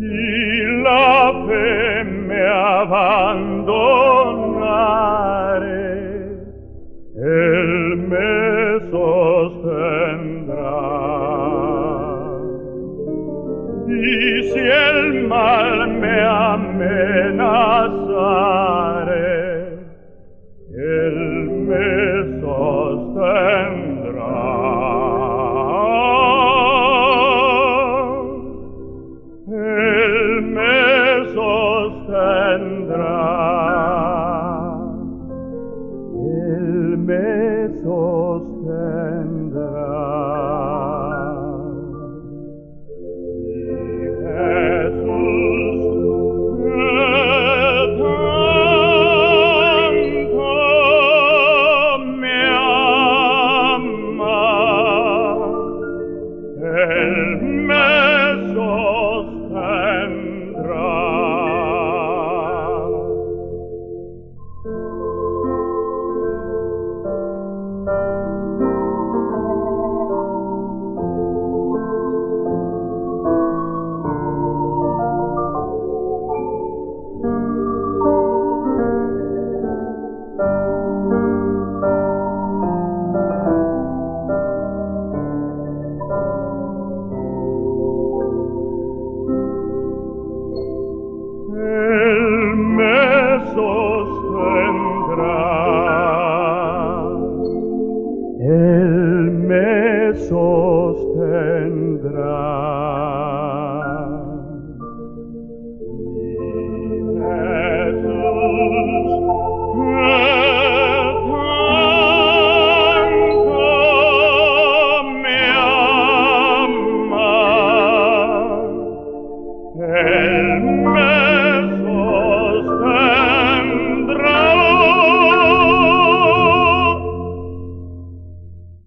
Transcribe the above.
si la me abbandonare el me sostendrá si el mal me amenazare el me sostendrá me sostén. el me sostendrá. Mi Jesús, me